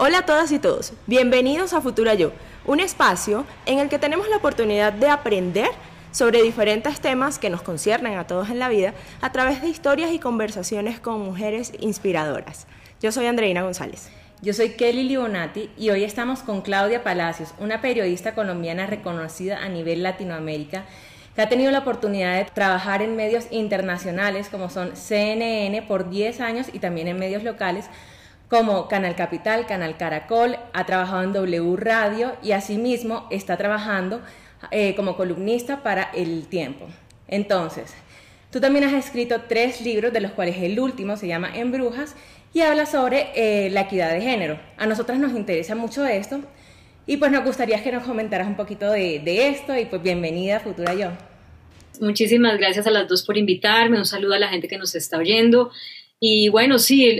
Hola a todas y todos, bienvenidos a Futura Yo, un espacio en el que tenemos la oportunidad de aprender sobre diferentes temas que nos conciernen a todos en la vida a través de historias y conversaciones con mujeres inspiradoras. Yo soy Andreina González. Yo soy Kelly Libonati y hoy estamos con Claudia Palacios, una periodista colombiana reconocida a nivel Latinoamérica que ha tenido la oportunidad de trabajar en medios internacionales como son CNN por 10 años y también en medios locales como Canal Capital, Canal Caracol, ha trabajado en W Radio y asimismo está trabajando eh, como columnista para El Tiempo. Entonces, tú también has escrito tres libros, de los cuales el último se llama En Brujas y habla sobre eh, la equidad de género. A nosotras nos interesa mucho esto y pues nos gustaría que nos comentaras un poquito de, de esto y pues bienvenida Futura Yo. Muchísimas gracias a las dos por invitarme, un saludo a la gente que nos está oyendo. Y bueno, sí,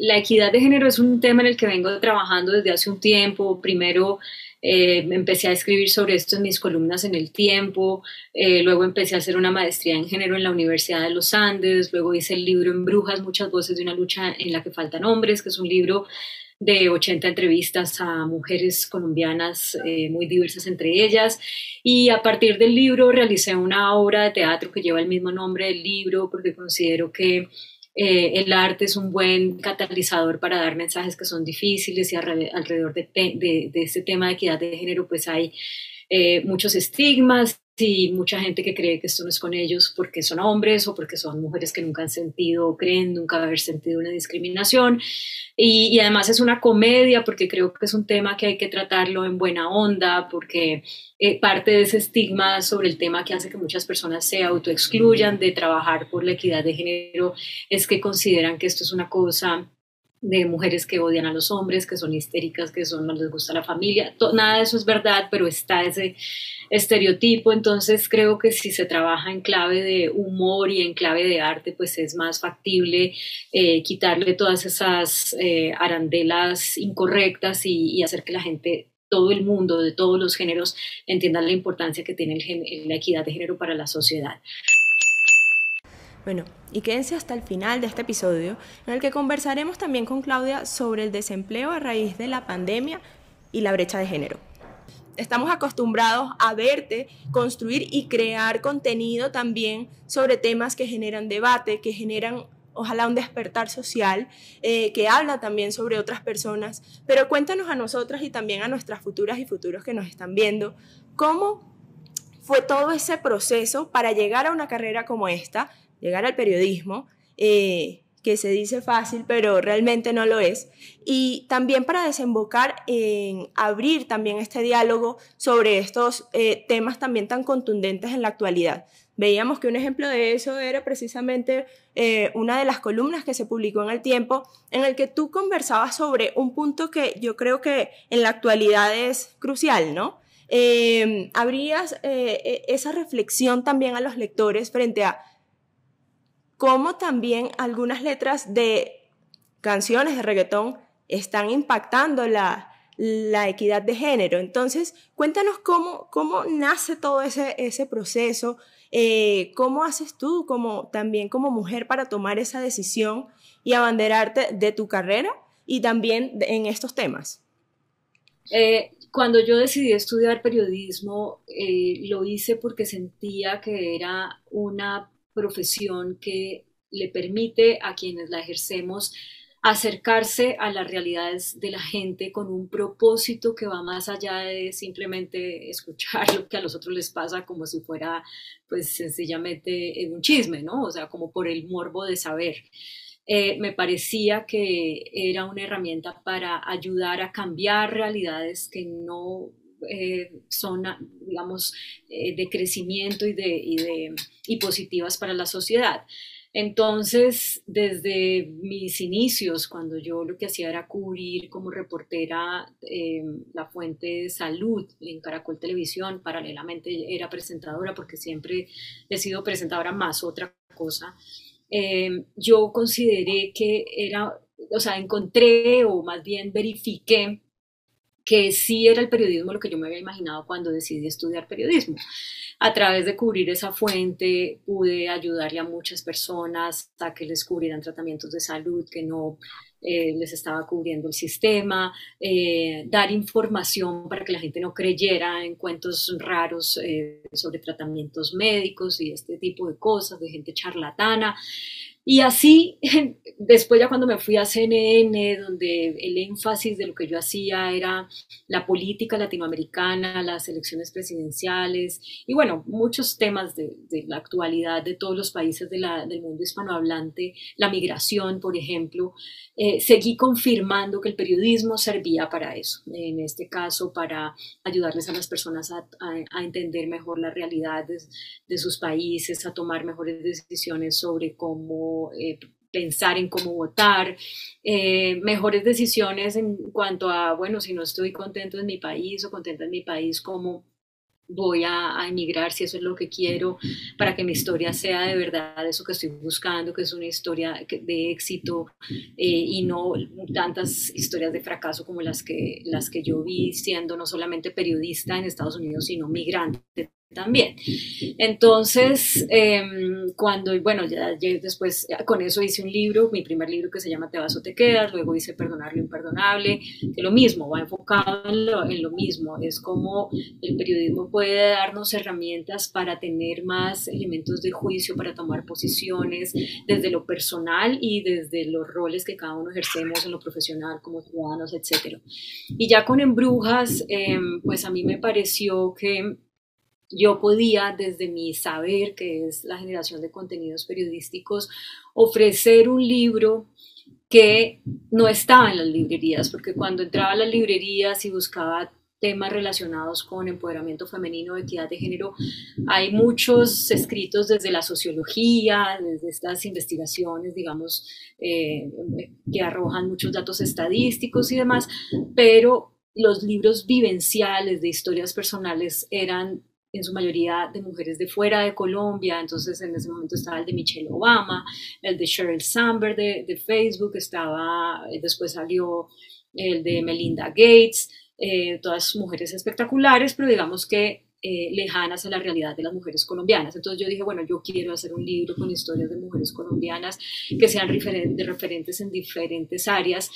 la equidad de género es un tema en el que vengo trabajando desde hace un tiempo. Primero eh, empecé a escribir sobre esto en mis columnas en el tiempo, eh, luego empecé a hacer una maestría en género en la Universidad de los Andes, luego hice el libro En Brujas, muchas voces de una lucha en la que faltan hombres, que es un libro de 80 entrevistas a mujeres colombianas eh, muy diversas entre ellas. Y a partir del libro realicé una obra de teatro que lleva el mismo nombre del libro porque considero que eh, el arte es un buen catalizador para dar mensajes que son difíciles y alrededor de, de, este tema de equidad de género pues hay eh, muchos estigmas y mucha gente que cree que esto no es con ellos porque son hombres o porque son mujeres que nunca han sentido o creen nunca haber sentido una discriminación. Y, además es una comedia porque creo que es un tema que hay que tratarlo en buena onda porque eh, parte de ese estigma sobre el tema que hace que muchas personas se autoexcluyan de trabajar por la equidad de género es que consideran que esto es una cosa de mujeres que odian a los hombres, que son histéricas, que son, no les gusta la familia. nada de eso es verdad, pero está ese estereotipo. Entonces creo que si se trabaja en clave de humor y en clave de arte, pues es más factible eh, quitarle todas esas eh, arandelas incorrectas y, hacer que la gente todo el mundo, de todos los géneros, entienda la importancia que tiene la equidad de género para la sociedad. Bueno, y quédense hasta el final de este episodio en el que conversaremos también con Claudia sobre el desempleo a raíz de la pandemia y la brecha de género. Estamos acostumbrados a verte construir y crear contenido también sobre temas que generan debate, que generan ojalá un despertar social, eh, que habla también sobre otras personas, pero cuéntanos a nosotras y también a nuestras futuras y futuros que nos están viendo, cómo fue todo ese proceso para llegar a una carrera como esta, llegar al periodismo, eh, que se dice fácil, pero realmente no lo es. Y también para desembocar en abrir también este diálogo sobre estos eh, temas también tan contundentes en la actualidad. Veíamos que un ejemplo de eso era precisamente eh, una de las columnas que se publicó en el tiempo, en el que tú conversabas sobre un punto que yo creo que en la actualidad es crucial, ¿no? habrías e, esa reflexión también a los lectores frente a cómo también algunas letras de canciones de reggaetón están impactando la, equidad de género. Entonces, cuéntanos cómo, cómo nace todo ese, ese proceso, eh, cómo haces tú como, también como mujer para tomar esa decisión y abanderarte de tu carrera y también en estos temas. Eh, cuando yo decidí estudiar periodismo, eh, lo hice porque sentía que era una profesión que le permite a quienes la ejercemos acercarse a las realidades de la gente con un propósito que va más allá de simplemente escuchar lo que a los otros les pasa como si fuera pues sencillamente un chisme, ¿no? O sea, como por el morbo de saber. Eh, me parecía que era una herramienta para ayudar a cambiar realidades que no eh, son, digamos, eh, de crecimiento y, de, positivas para la sociedad. Entonces, desde mis inicios, cuando yo lo que hacía era cubrir como reportera eh, la fuente de salud en Caracol Televisión, paralelamente era presentadora porque siempre he sido presentadora más otra cosa, yo consideré que era, o sea, encontré o más bien verifiqué que sí era el periodismo lo que yo me había imaginado cuando decidí estudiar periodismo. A través de cubrir esa fuente pude ayudarle a muchas personas a que les cubrieran tratamientos de salud que no eh, les estaba cubriendo el sistema, eh, dar información para que la gente no creyera en cuentos raros eh, sobre tratamientos médicos y este tipo de cosas, de gente charlatana. Y así, después ya cuando me fui a CNN, donde el énfasis de lo que yo hacía era la política latinoamericana, las elecciones presidenciales y bueno, muchos temas de, la actualidad de todos los países del mundo hispanohablante, la migración, por ejemplo, eh, seguí confirmando que el periodismo servía para eso, en este caso para ayudarles a las personas a, entender mejor las realidades de sus países, a tomar mejores decisiones sobre cómo eh, pensar en cómo votar, eh, mejores decisiones en cuanto a, bueno, si no estoy contento en mi país o contenta en mi país, cómo voy a, emigrar si eso es lo que quiero, para que mi historia sea de verdad eso que estoy buscando, que es una historia de éxito eh, y no tantas historias de fracaso como las que, las que yo vi siendo no solamente periodista en Estados Unidos, sino migrante también. Entonces, em, cuando, bueno, ya, después con eso hice un libro, mi primer libro que se llama Te vas o te quedas, luego hice Perdonar lo imperdonable, que lo mismo, va enfocado en lo, en lo mismo, es como el periodismo puede darnos herramientas para tener más elementos de juicio, para tomar posiciones desde lo personal y desde los roles que cada uno ejercemos en lo profesional como ciudadanos, etc. Y ya con Embrujas, em, pues a mí me pareció que yo podía, desde mi saber, que es la generación de contenidos periodísticos, ofrecer un libro que no estaba en las librerías, porque cuando entraba a las librerías y buscaba temas relacionados con empoderamiento femenino, equidad de género, hay muchos escritos desde la sociología, desde estas investigaciones, digamos, eh, que arrojan muchos datos estadísticos y demás, pero los libros vivenciales de historias personales eran en su mayoría de mujeres de fuera de Colombia, entonces en ese momento estaba el de Michelle Obama, el de Sheryl Sandberg de, Facebook, estaba, eh, después salió el de Melinda Gates, eh, todas mujeres espectaculares, pero digamos que eh, lejanas a la realidad de las mujeres colombianas. Entonces yo dije, bueno, yo quiero hacer un libro con historias de mujeres colombianas que sean de referentes en diferentes áreas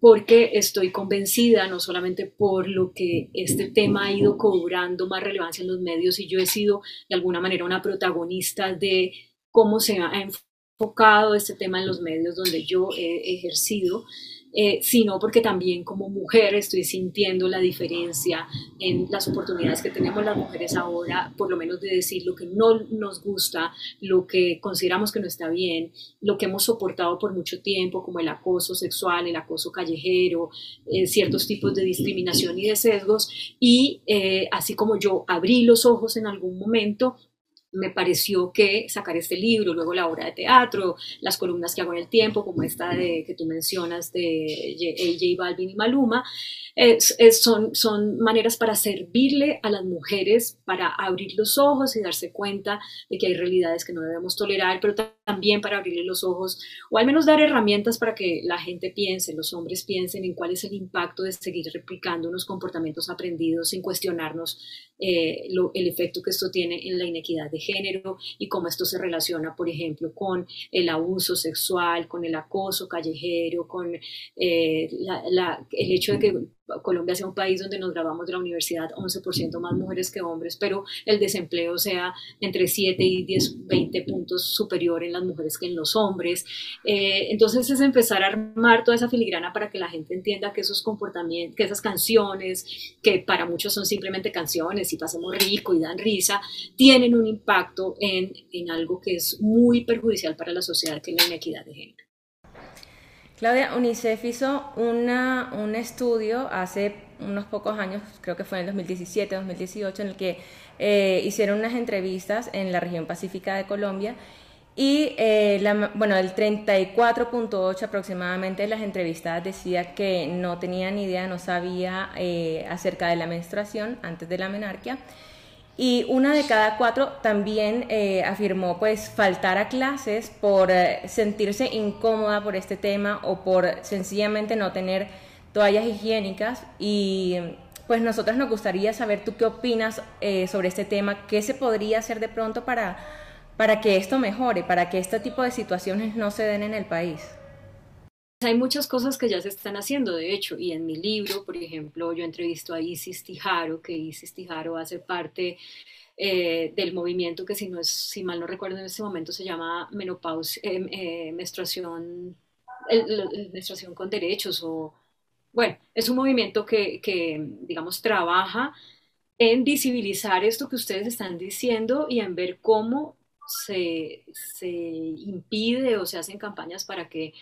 porque estoy convencida, no solamente por lo que este tema ha ido cobrando más relevancia en los medios y yo he sido de alguna manera una protagonista de cómo se ha enfocado este tema en los medios donde yo he ejercido, eh, sino porque también como mujer estoy sintiendo la diferencia en las oportunidades que tenemos las mujeres ahora, por lo menos de decir lo que no nos gusta, lo que consideramos que no está bien, lo que hemos soportado por mucho tiempo, como el acoso sexual, el acoso callejero, eh, ciertos tipos de discriminación y de sesgos, y eh, así como yo abrí los ojos en algún momento, me pareció que sacar este libro, luego la obra de teatro, las columnas que hago en el tiempo, como esta de, que tú mencionas de J Balvin y Maluma, son, son maneras para servirle a las mujeres, para abrir los ojos y darse cuenta de que hay realidades que no debemos tolerar, pero también para abrirle los ojos, o al menos dar herramientas para que la gente piense, los hombres piensen en cuál es el impacto de seguir replicando unos comportamientos aprendidos sin cuestionarnos eh, el efecto que esto tiene en la inequidad de género y cómo esto se relaciona, por ejemplo, con el abuso sexual, con el acoso callejero, con eh, el hecho de que Colombia sea un país donde nos grabamos de la universidad 11% más mujeres que hombres, pero el desempleo sea entre 7 y 10, 20 puntos superior en las mujeres que en los hombres. Eh, entonces es empezar a armar toda esa filigrana para que la gente entienda que esos comportamientos, que esas canciones, que para muchos son simplemente canciones y pasemos rico y dan risa, tienen un impacto en, en algo que es muy perjudicial para la sociedad, que es la inequidad de género. Claudia, UNICEF hizo una, un estudio hace unos pocos años, creo que fue en el 2017, 2018, en el que eh, hicieron unas entrevistas en la región pacífica de Colombia y eh, bueno, el 34.8 aproximadamente de las entrevistadas decía que no tenían idea, no sabía eh, acerca de la menstruación antes de la menarquia y una de cada cuatro también eh, afirmó pues faltar a clases por eh, sentirse incómoda por este tema o por sencillamente no tener toallas higiénicas y pues nosotros nos gustaría saber tú qué opinas eh, sobre este tema, qué se podría hacer de pronto para, para que esto mejore, para que este tipo de situaciones no se den en el país. Hay muchas cosas que ya se están haciendo, de hecho, y en mi libro, por ejemplo, yo entrevisto a Isis Tijaro, que Isis Tijaro hace parte eh, del movimiento que si, no es, si mal no recuerdo en este momento se llama menopausia, eh, eh, menstruación, menstruación con derechos o, bueno, es un movimiento que, que, digamos, trabaja en visibilizar esto que ustedes están diciendo y en ver cómo se, se impide o se hacen campañas para que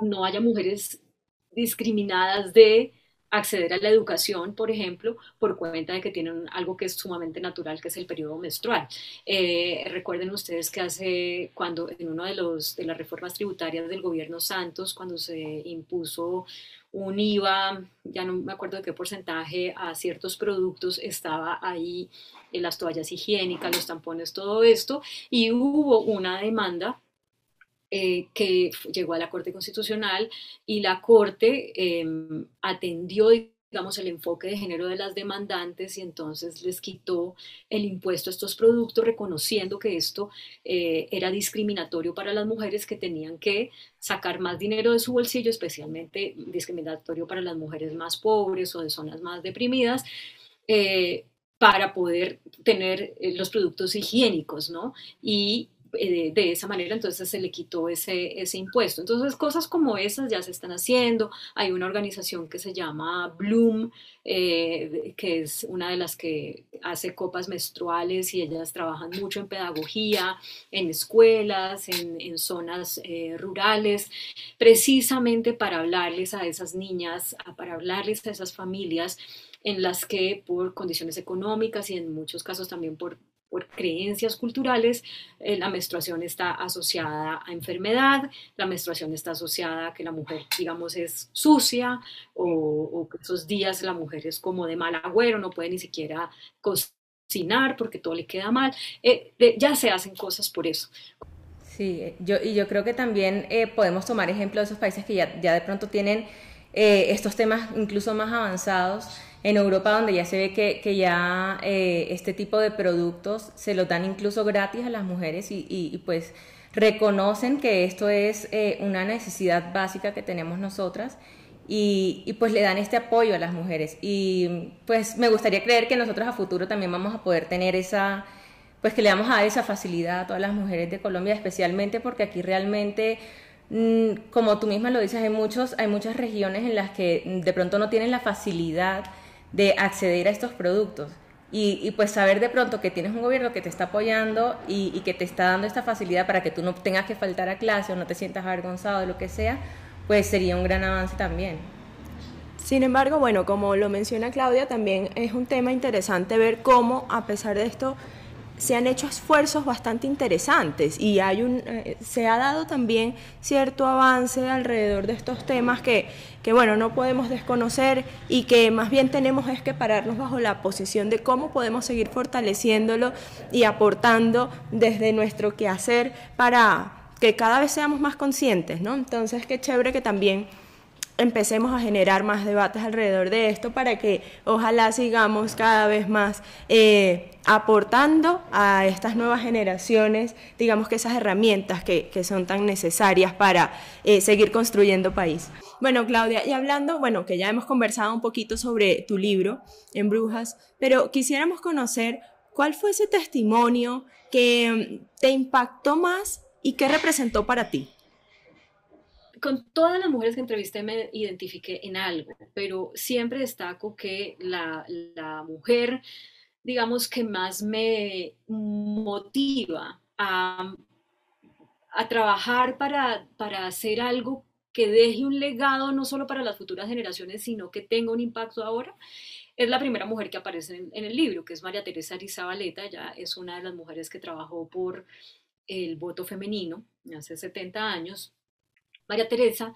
no haya mujeres discriminadas de acceder a la educación, por ejemplo, por cuenta de que tienen algo que es sumamente natural, que es el periodo menstrual. Eh, recuerden ustedes que hace, cuando en una de, los, de las reformas tributarias del gobierno Santos, cuando se impuso un IVA, ya no me acuerdo de qué porcentaje, a ciertos productos, estaba ahí las toallas higiénicas, los tampones, todo esto, y hubo una demanda eh, que llegó a la Corte Constitucional y la Corte em, atendió, digamos, el enfoque de género de las demandantes y entonces les quitó el impuesto a estos productos, reconociendo que esto eh, era discriminatorio para las mujeres que tenían que sacar más dinero de su bolsillo, especialmente discriminatorio para las mujeres más pobres o de zonas más deprimidas. Eh, para poder tener los productos higiénicos, ¿no? Y eh, de esa manera, entonces se le quitó ese, ese impuesto. Entonces, cosas como esas ya se están haciendo. Hay una organización que se llama Bloom, eh, que es una de las que hace copas menstruales y ellas trabajan mucho en pedagogía, en escuelas, en, zonas eh, rurales, precisamente para hablarles a esas niñas, para hablarles a esas familias en las que por condiciones económicas y en muchos casos también por por creencias culturales, eh, la menstruación está asociada a enfermedad, la menstruación está asociada a que la mujer, digamos, es sucia o, que esos días la mujer es como de mal agüero, no puede ni siquiera cocinar porque todo le queda mal. Eh, ya se hacen cosas por eso. Sí, yo, y yo creo que también eh, podemos tomar ejemplo de esos países que ya, ya de pronto tienen estos temas incluso más avanzados en Europa donde ya se ve que, ya eh, este tipo de productos se los dan incluso gratis a las mujeres y, y, pues reconocen que esto es eh, una necesidad básica que tenemos nosotras y, y, pues le dan este apoyo a las mujeres. Y pues me gustaría creer que nosotros a futuro también vamos a poder tener esa pues que le vamos a dar esa facilidad a todas las mujeres de Colombia especialmente porque aquí realmente mm, como tú misma lo dices hay muchos hay muchas regiones en las que de pronto no tienen la facilidad de acceder a estos productos. Y, pues saber de pronto que tienes un gobierno que te está apoyando y, y, que te está dando esta facilidad para que tú no tengas que faltar a clase o no te sientas avergonzado de lo que sea, pues sería un gran avance también. Sin embargo, bueno, como lo menciona Claudia, también es un tema interesante ver cómo, a pesar de esto, se han hecho esfuerzos bastante interesantes y hay un, eh, se ha dado también cierto avance alrededor de estos temas que, que, bueno, no podemos desconocer y que más bien tenemos es que pararnos bajo la posición de cómo podemos seguir fortaleciéndolo y aportando desde nuestro quehacer para que cada vez seamos más conscientes, ¿no? Entonces, qué chévere que también empecemos a generar más debates alrededor de esto para que ojalá sigamos cada vez más eh, aportando a estas nuevas generaciones, digamos que esas herramientas que, que son tan necesarias para eh, seguir construyendo país. Bueno, Claudia, y hablando, bueno, que ya hemos conversado un poquito sobre tu libro, En Brujas, pero quisiéramos conocer cuál fue ese testimonio que mm, te impactó más y qué representó para ti con todas las mujeres que entrevisté me identifiqué en algo, pero siempre destaco que la, mujer, digamos, que más me motiva a, trabajar para, para hacer algo que deje un legado no solo para las futuras generaciones, sino que tenga un impacto ahora, es la primera mujer que aparece en, el libro, que es María Teresa Arizabaleta. Ella es una de las mujeres que trabajó por el voto femenino hace 70 años María Teresa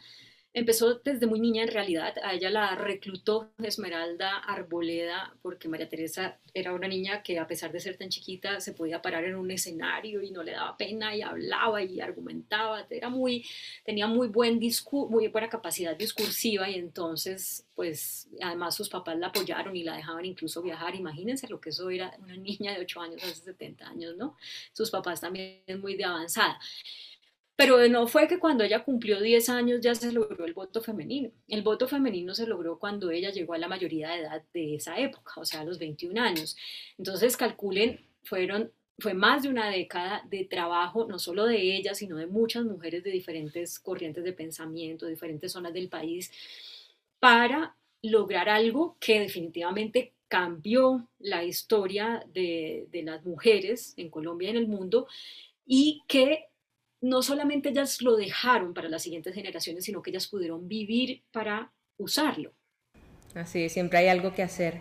empezó desde muy niña en realidad, a ella la reclutó Esmeralda Arboleda porque María Teresa era una niña que a pesar de ser tan chiquita se podía parar en un escenario y no le daba pena y hablaba y argumentaba, era muy, tenía muy, buen muy buena capacidad discursiva y entonces pues además sus papás la apoyaron y la dejaban incluso viajar, imagínense lo que eso era una niña de 8 años hace 70 años, ¿no? Sus papás también muy de avanzada. Pero no fue que cuando ella cumplió 10 años ya se logró el voto femenino. El voto femenino se logró cuando ella llegó a la mayoría de edad de esa época, o sea, a los 21 años. Entonces, calculen, fueron, fue más de una década de trabajo, no solo de ella, sino de muchas mujeres de diferentes corrientes de pensamiento, diferentes zonas del país, para lograr algo que definitivamente cambió la historia de, de las mujeres en Colombia y en el mundo y que no solamente ellas lo dejaron para las siguientes generaciones, sino que ellas pudieron vivir para usarlo. Así, siempre hay algo que hacer.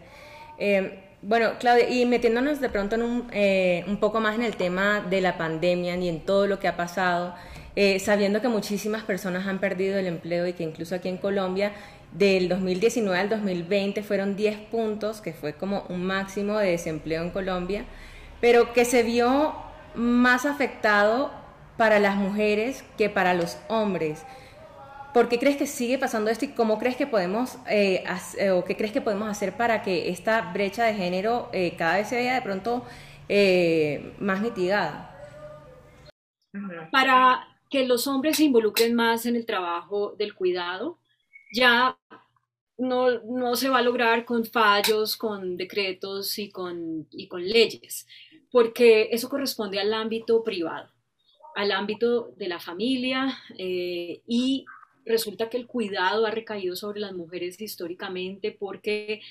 Eh, bueno, Claudia, y metiéndonos de pronto en un, eh, un, poco más en el tema de la pandemia y en todo lo que ha pasado, eh, sabiendo que muchísimas personas han perdido el empleo y que incluso aquí en Colombia del 2019 al 2020 fueron 10 puntos, que fue como un máximo de desempleo en Colombia, pero que se vio más afectado para las mujeres que para los hombres. ¿Por qué crees que sigue pasando esto y cómo crees que podemos, eh, hacer, o qué crees que podemos hacer para que esta brecha de género eh, cada vez se vea de pronto eh, más mitigada? Para que los hombres se involucren más en el trabajo del cuidado, ya no, no se va a lograr con fallos, con decretos y con, y con leyes, porque eso corresponde al ámbito privado al ámbito de la familia eh, y resulta que el cuidado ha recaído sobre las mujeres históricamente porque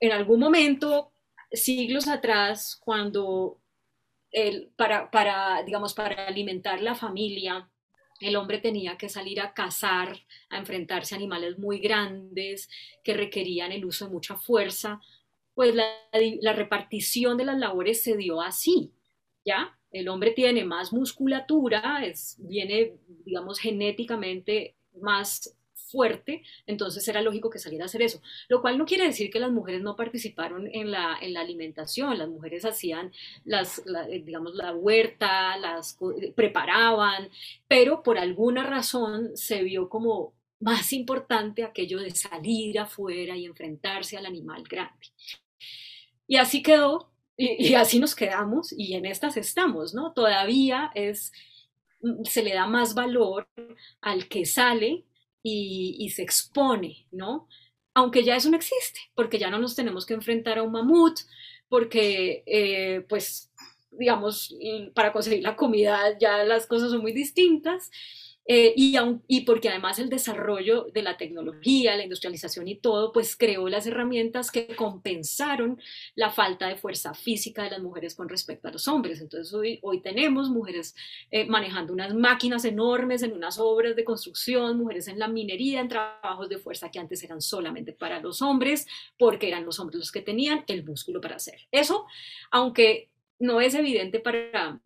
en algún momento, siglos atrás, cuando el, para, para, digamos, para alimentar la familia, el hombre tenía que salir a cazar, a enfrentarse a animales muy grandes que requerían el uso de mucha fuerza, pues la, la repartición de las labores se dio así, ¿ya? El hombre tiene más musculatura, es, viene, digamos, genéticamente más fuerte, entonces era lógico que saliera a hacer eso. Lo cual no quiere decir que las mujeres no participaron en la, en la alimentación, las mujeres hacían, las, eh, digamos, la huerta, las preparaban, pero por alguna razón se vio como más importante aquello de salir afuera y enfrentarse al animal grande. Y así quedó y, así nos quedamos y en estas estamos, ¿no? Todavía es, mm, se le da más valor al que sale y, se expone, ¿no? Aunque ya eso no existe, porque ya no nos tenemos que enfrentar a un mamut, porque eh, pues digamos, para conseguir la comida ya las cosas son muy distintas. Eh, y, y, porque además el desarrollo de la tecnología, la industrialización y todo, pues creó las herramientas que compensaron la falta de fuerza física de las mujeres con respecto a los hombres. Entonces hoy, hoy tenemos mujeres eh, manejando unas máquinas enormes en unas obras de construcción, mujeres en la minería, en trabajos de fuerza que antes eran solamente para los hombres, porque eran los hombres los que tenían el músculo para hacer. Eso, aunque no es evidente para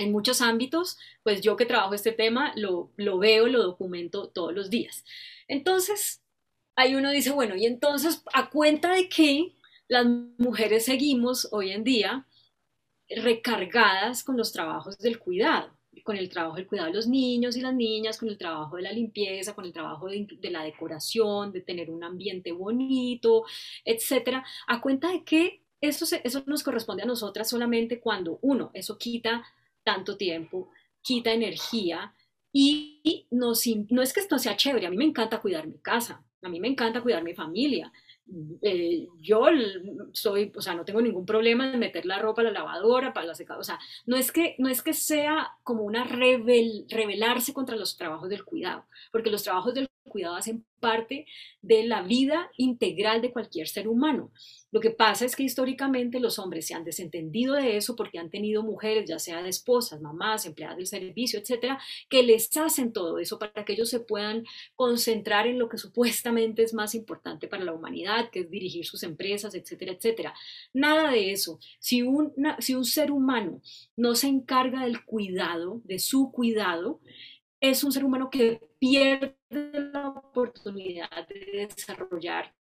en muchos ámbitos, pues yo que trabajo este tema lo, lo veo, lo documento todos los días. Entonces, ahí uno dice, bueno, y entonces, ¿a cuenta de qué las mujeres seguimos hoy en día recargadas con los trabajos del cuidado? con el trabajo del cuidado de los niños y las niñas, con el trabajo de la limpieza, con el trabajo de, la decoración, de tener un ambiente bonito, etcétera, a cuenta de que eso, eso nos corresponde a nosotras solamente cuando, uno, eso quita tanto tiempo, quita energía y no, no es que esto sea chévere, a mí me encanta cuidar mi casa, a mí me encanta cuidar mi familia. Eh, yo soy, o sea, no tengo ningún problema en meter la ropa a la lavadora, para la secadora, o sea, no es que, no es que sea como una rebel, rebelarse contra los trabajos del cuidado, porque los trabajos del cuidado hacen parte de la vida integral de cualquier ser humano. Lo que pasa es que históricamente los hombres se han desentendido de eso porque han tenido mujeres, ya sea de esposas, mamás, empleadas del servicio, etcétera, que les hacen todo eso para que ellos se puedan concentrar en lo que supuestamente es más importante para la humanidad, que es dirigir sus empresas, etcétera, etcétera. Nada de eso. Si un, si un ser humano no se encarga del cuidado, de su cuidado, es un ser humano que pierde la oportunidad de desarrollar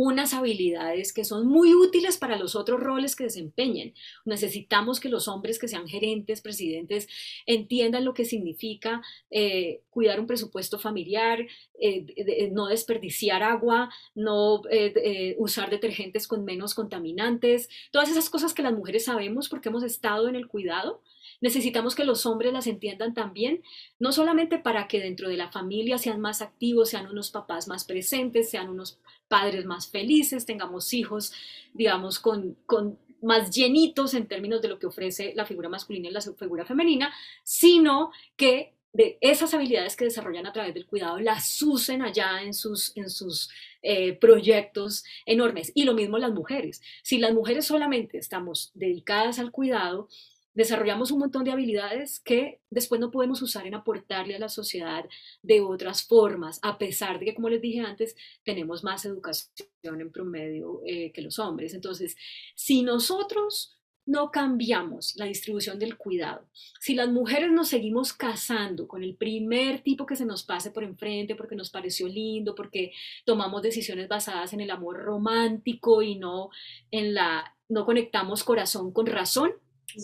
unas habilidades que son muy útiles para los otros roles que desempeñen. Necesitamos que los hombres que sean gerentes, presidentes, entiendan lo que significa eh, cuidar un presupuesto familiar, eh, no desperdiciar agua, no eh, usar detergentes con menos contaminantes, todas esas cosas que las mujeres sabemos porque hemos estado en el cuidado Necesitamos que los hombres las entiendan también, no solamente para que dentro de la familia sean más activos, sean unos papás más presentes, sean unos padres más felices, tengamos hijos, digamos, con, con más llenitos en términos de lo que ofrece la figura masculina y la figura femenina, sino que de esas habilidades que desarrollan a través del cuidado las usen allá en sus, en sus eh, proyectos enormes. Y lo mismo las mujeres. Si las mujeres solamente estamos dedicadas al cuidado, desarrollamos un montón de habilidades que después no podemos usar en aportarle a la sociedad de otras formas, a pesar de que, como les dije antes, tenemos más educación en promedio eh, que los hombres. Entonces, si nosotros no cambiamos la distribución del cuidado, si las mujeres nos seguimos casando con el primer tipo que se nos pase por enfrente porque nos pareció lindo, porque tomamos decisiones basadas en el amor romántico y no en la no conectamos corazón con razón,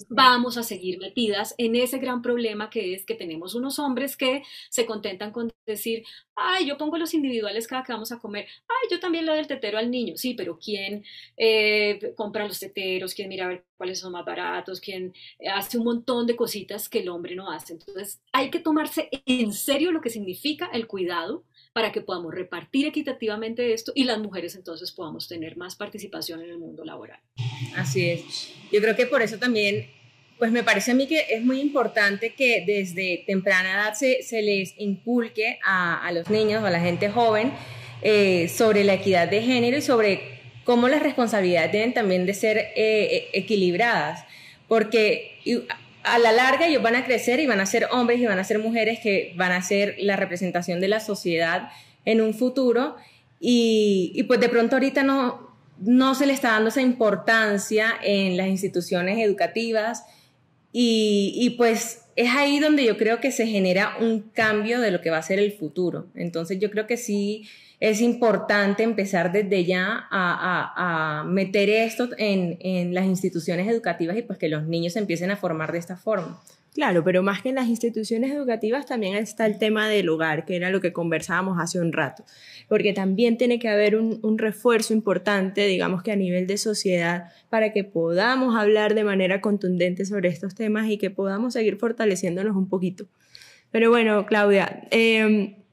vamos a seguir metidas en ese gran problema que es que tenemos unos hombres que se contentan con decir, ay, yo pongo los individuales cada que vamos a comer, ay, yo también le doy el tetero al niño, sí, pero ¿quién eh, compra los teteros? ¿Quién mira a ver cuáles son más baratos? ¿Quién hace un montón de cositas que el hombre no hace? Entonces, hay que tomarse en serio lo que significa el cuidado para que podamos repartir equitativamente esto y las mujeres entonces podamos tener más participación en el mundo laboral. Así es. Yo creo que por eso también, pues me parece a mí que es muy importante que desde temprana edad se, se les inculque a, a, los niños o a la gente joven eh, sobre la equidad de género y sobre cómo las responsabilidades deben también de ser eh, e, equilibradas. Porque a la larga ellos van a crecer y van a ser hombres y van a ser mujeres que van a ser la representación de la sociedad en un futuro y, pues de pronto ahorita no, no se le está dando esa importancia en las instituciones educativas y, y pues es ahí donde yo creo que se genera un cambio de lo que va a ser el futuro. Entonces yo creo que sí es importante empezar desde ya a, meter esto en, las instituciones educativas y pues que los niños empiecen a formar de esta forma. Claro, pero más que en las instituciones educativas también está el tema del hogar, que era lo que conversábamos hace un rato, porque también tiene que haber un, refuerzo importante, digamos que a nivel de sociedad, para que podamos hablar de manera contundente sobre estos temas y que podamos seguir fortaleciéndonos un poquito. Pero bueno, Claudia, eh,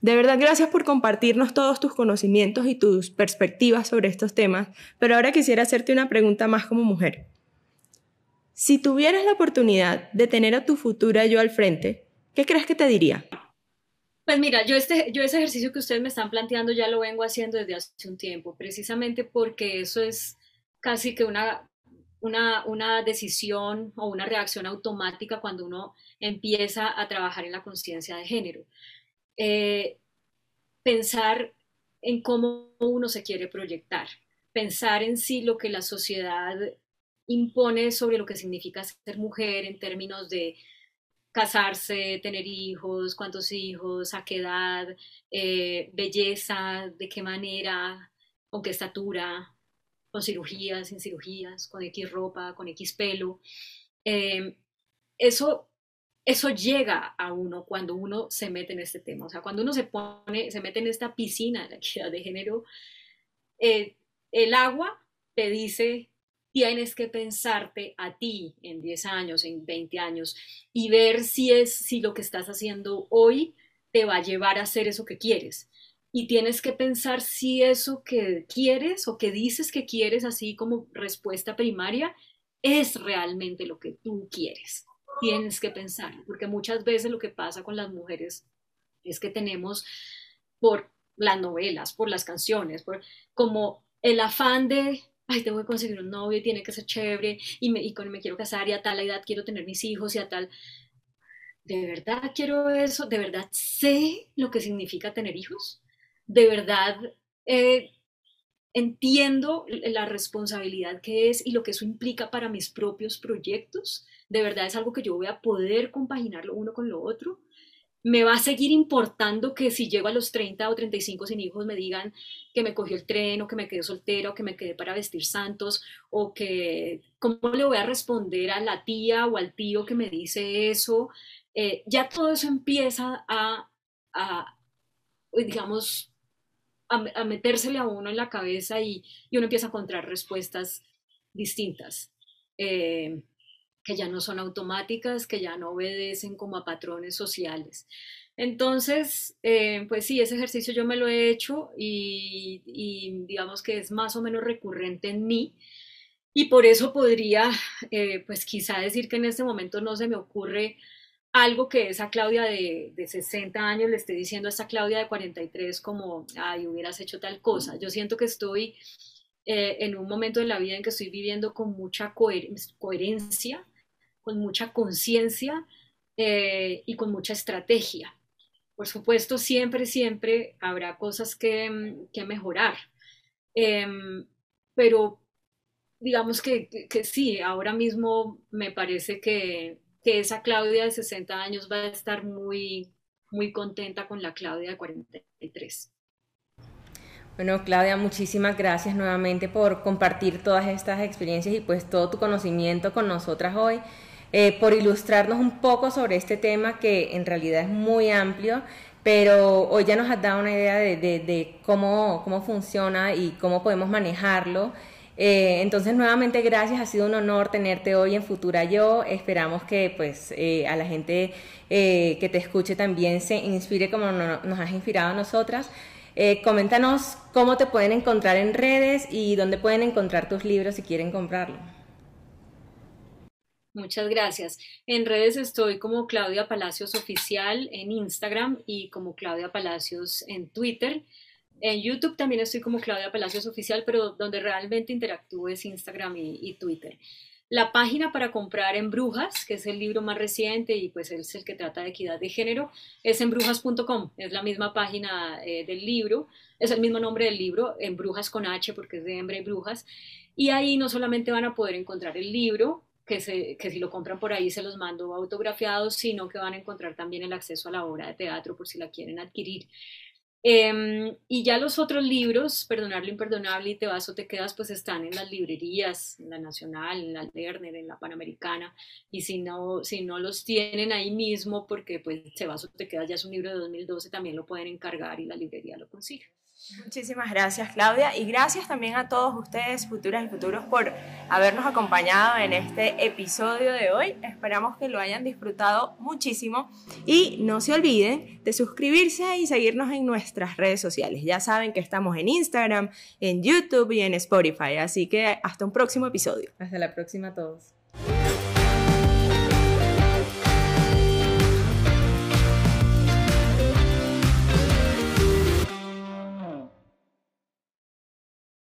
de verdad, gracias por compartirnos todos tus conocimientos y tus perspectivas sobre estos temas, pero ahora quisiera hacerte una pregunta más como mujer. Si tuvieras la oportunidad de tener a tu futura yo al frente, ¿qué crees que te diría? Pues mira, yo, este, yo ese ejercicio que ustedes me están planteando ya lo vengo haciendo desde hace un tiempo, precisamente porque eso es casi que una, una, una decisión o una reacción automática cuando uno empieza a trabajar en la conciencia de género. Eh, pensar en cómo uno se quiere proyectar, pensar en sí lo que la sociedad impone sobre lo que significa ser mujer en términos de casarse, tener hijos, cuántos hijos, a qué edad, eh, belleza, de qué manera, con qué estatura, con cirugías, sin cirugías, con X ropa, con X pelo. Eh, eso eso llega a uno cuando uno se mete en este tema. O sea, cuando uno se pone, se mete en esta piscina de la equidad de género, eh, el agua te dice, tienes que pensarte a ti en 10 años, en 20 años, y ver si es, si lo que estás haciendo hoy te va a llevar a hacer eso que quieres. Y tienes que pensar si eso que quieres o que dices que quieres, así como respuesta primaria, es realmente lo que tú quieres tienes que pensar, porque muchas veces lo que pasa con las mujeres es que tenemos por las novelas, por las canciones, por como el afán de, ay, tengo que conseguir un novio tiene que ser chévere y me, y con, me quiero casar y a tal edad quiero tener mis hijos y a tal... ¿De verdad quiero eso? ¿De verdad sé lo que significa tener hijos? ¿De verdad eh, entiendo la responsabilidad que es y lo que eso implica para mis propios proyectos? de verdad es algo que yo voy a poder compaginarlo uno con lo otro. me va a seguir importando que si llego a los 30 o 35 sin hijos me digan que me cogió el tren o que me quedé soltera o que me quedé para vestir santos o que cómo le voy a responder a la tía o al tío que me dice eso. Eh, ya todo eso empieza a, digamos, a, metérsele a uno en la cabeza y, uno empieza a encontrar respuestas distintas. Eh, que ya no son automáticas, que ya no obedecen como a patrones sociales. Entonces, eh, pues sí, ese ejercicio yo me lo he hecho y, digamos que es más o menos recurrente en mí. Y por eso podría, eh, pues quizá decir que en este momento no se me ocurre algo que esa Claudia de, 60 años le esté diciendo a esta Claudia de 43 como, ay, hubieras hecho tal cosa. Yo siento que estoy eh, en un momento de la vida en que estoy viviendo con mucha coherencia con mucha conciencia eh, y con mucha estrategia. Por supuesto, siempre, siempre habrá cosas que, mm, mejorar. Em, pero digamos que, sí, ahora mismo me parece que, esa Claudia de 60 años va a estar muy, muy contenta con la Claudia de 43. Bueno, Claudia, muchísimas gracias nuevamente por compartir todas estas experiencias y pues todo tu conocimiento con nosotras hoy. Eh, por ilustrarnos un poco sobre este tema que en realidad es muy amplio, pero hoy ya nos has dado una idea de, cómo, cómo funciona y cómo podemos manejarlo. Eh, entonces, nuevamente, gracias. Ha sido un honor tenerte hoy en Futura Yo. Esperamos que pues, eh, a la gente que te escuche también se inspire como nos has inspirado a nosotras. coméntanos cómo te pueden encontrar en redes y dónde pueden encontrar tus libros si quieren comprarlo. Muchas gracias. En redes estoy como Claudia Palacios Oficial en Instagram y como Claudia Palacios en Twitter. En YouTube también estoy como Claudia Palacios Oficial, pero donde realmente interactúo es Instagram y, Twitter. La página para comprar en Brujas, que es el libro más reciente y pues es el que trata de equidad de género, es en brujas.com. Es la misma página eh, del libro, es el mismo nombre del libro, en Brujas con H porque es de hembra y brujas. Y ahí no solamente van a poder encontrar el libro, que, si lo compran por ahí se los mando autografiados, sino que van a encontrar también el acceso a la obra de teatro por si la quieren adquirir. Em, y ya los otros libros, Perdonar lo imperdonable y Te vas o te quedas, pues están en las librerías, en la Nacional, en la Lerner, en la Panamericana, y si no, si no los tienen ahí mismo, porque pues Te vas o te quedas ya es un libro de 2012, también lo pueden encargar y la librería lo consigue. Muchísimas gracias Claudia y gracias también a todos ustedes, futuras y futuros, por habernos acompañado en este episodio de hoy. Esperamos que lo hayan disfrutado muchísimo y no se olviden de suscribirse y seguirnos en nuestras redes sociales. Ya saben que estamos en Instagram, en YouTube y en Spotify, así que hasta un próximo episodio. Hasta la próxima a todos.